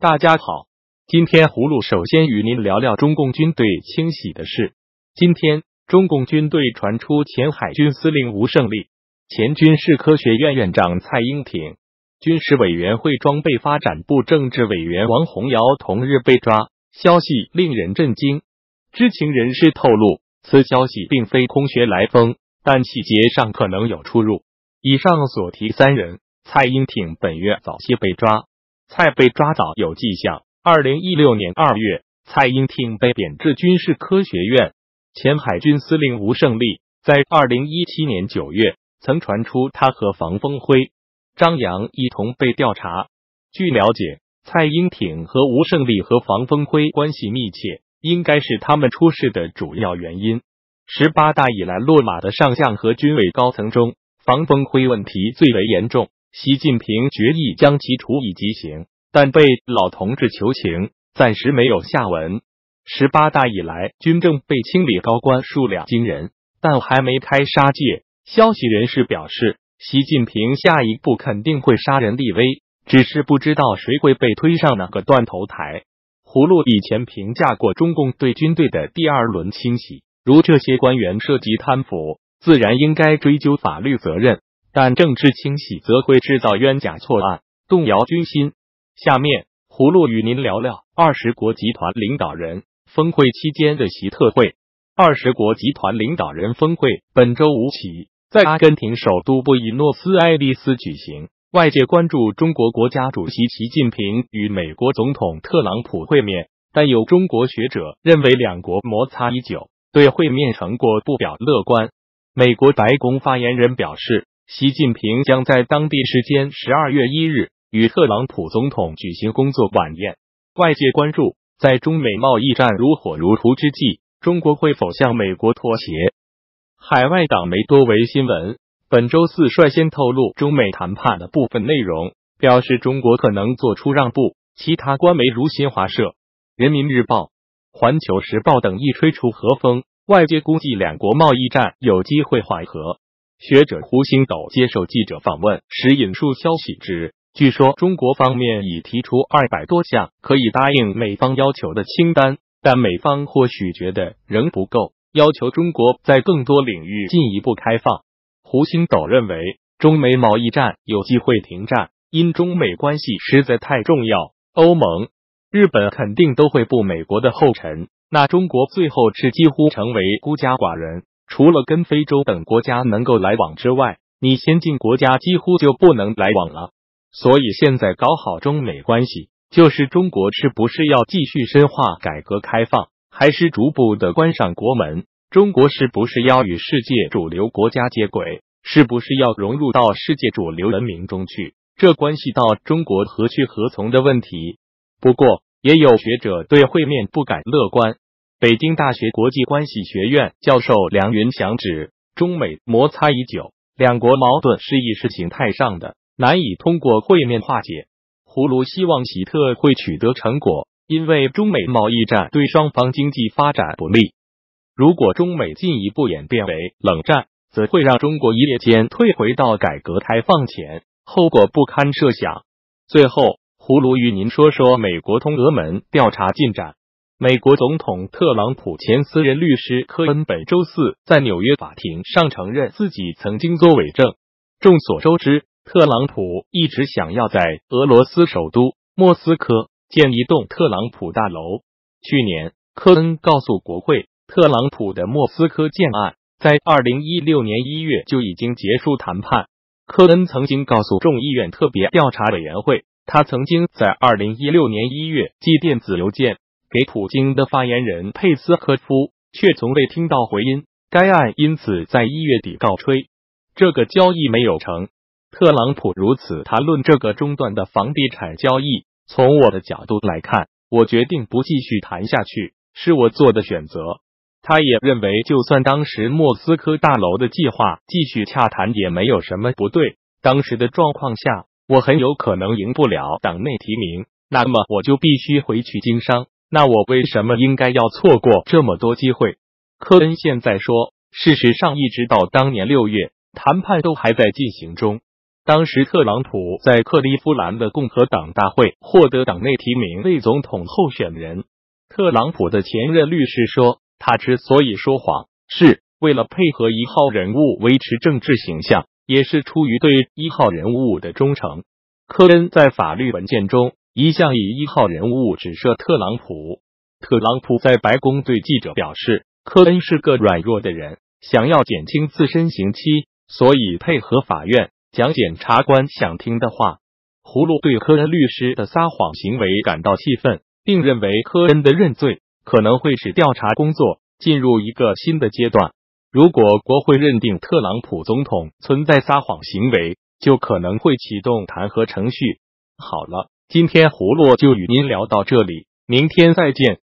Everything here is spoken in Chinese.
大家好，今天葫芦首先与您聊聊中共军队清洗的事。今天，中共军队传出前海军司令吴胜利、前军事科学院院长蔡英挺、军事委员会装备发展部政治委员王洪尧同日被抓，消息令人震惊。知情人士透露，此消息并非空穴来风，但细节上可能有出入。以上所提三人，蔡英挺本月早些被抓。蔡被抓早有迹象。二零一六年二月，蔡英挺被贬至军事科学院。前海军司令吴胜利在二零一七年九月曾传出他和房峰辉、张扬一同被调查。据了解，蔡英挺和吴胜利和房峰辉关系密切，应该是他们出事的主要原因。十八大以来落马的上将和军委高层中，房峰辉问题最为严重。习近平决议将其处以极刑，但被老同志求情，暂时没有下文。十八大以来，军政被清理高官数量惊人，但还没开杀戒。消息人士表示，习近平下一步肯定会杀人立威，只是不知道谁会被推上那个断头台。葫芦以前评价过中共对军队的第二轮清洗，如这些官员涉及贪腐，自然应该追究法律责任。但政治清洗则会制造冤假错案，动摇军心。下面，葫芦与您聊聊二十国集团领导人峰会期间的习特会。二十国集团领导人峰会本周五起在阿根廷首都布宜诺斯艾利斯举行，外界关注中国国家主席习近平与美国总统特朗普会面，但有中国学者认为两国摩擦已久，对会面成果不表乐观。美国白宫发言人表示。习近平将在当地时间十二月一日与特朗普总统举行工作晚宴。外界关注，在中美贸易战如火如荼之际，中国会否向美国妥协？海外党媒多维新闻本周四率先透露中美谈判的部分内容，表示中国可能做出让步。其他官媒如新华社、人民日报、环球时报等亦吹出和风，外界估计两国贸易战有机会缓和。学者胡星斗接受记者访问时引述消息指，据说中国方面已提出二百多项可以答应美方要求的清单，但美方或许觉得仍不够，要求中国在更多领域进一步开放。胡星斗认为，中美贸易战有机会停战，因中美关系实在太重要，欧盟、日本肯定都会步美国的后尘，那中国最后是几乎成为孤家寡人。除了跟非洲等国家能够来往之外，你先进国家几乎就不能来往了。所以现在搞好中美关系，就是中国是不是要继续深化改革开放，还是逐步的关上国门？中国是不是要与世界主流国家接轨？是不是要融入到世界主流文明中去？这关系到中国何去何从的问题。不过，也有学者对会面不敢乐观。北京大学国际关系学院教授梁云祥指，中美摩擦已久，两国矛盾是意识形态上的，难以通过会面化解。胡卢希望喜特会取得成果，因为中美贸易战对双方经济发展不利。如果中美进一步演变为冷战，则会让中国一夜间退回到改革开放前，后果不堪设想。最后，胡卢与您说说美国通俄门调查进展。美国总统特朗普前私人律师科恩本周四在纽约法庭上承认自己曾经作伪证。众所周知，特朗普一直想要在俄罗斯首都莫斯科建一栋特朗普大楼。去年，科恩告诉国会，特朗普的莫斯科建案在二零一六年一月就已经结束谈判。科恩曾经告诉众议院特别调查委员会，他曾经在二零一六年一月寄电子邮件。给普京的发言人佩斯科夫，却从未听到回音。该案因此在一月底告吹。这个交易没有成。特朗普如此谈论这个中断的房地产交易。从我的角度来看，我决定不继续谈下去，是我做的选择。他也认为，就算当时莫斯科大楼的计划继续洽谈，也没有什么不对。当时的状况下，我很有可能赢不了党内提名，那么我就必须回去经商。那我为什么应该要错过这么多机会？科恩现在说，事实上一直到当年六月，谈判都还在进行中。当时特朗普在克利夫兰的共和党大会获得党内提名为总统候选人。特朗普的前任律师说，他之所以说谎，是为了配合一号人物维持政治形象，也是出于对一号人物的忠诚。科恩在法律文件中一向以一号人物指涉特朗普。特朗普在白宫对记者表示，科恩是个软弱的人，想要减轻自身刑期，所以配合法院讲检察官想听的话。葫芦对科恩律师的撒谎行为感到气愤。并认为科恩的认罪可能会使调查工作进入一个新的阶段。如果国会认定特朗普总统存在撒谎行为，就可能会启动弹劾程序。好了，今天葫芦就与您聊到这里，明天再见。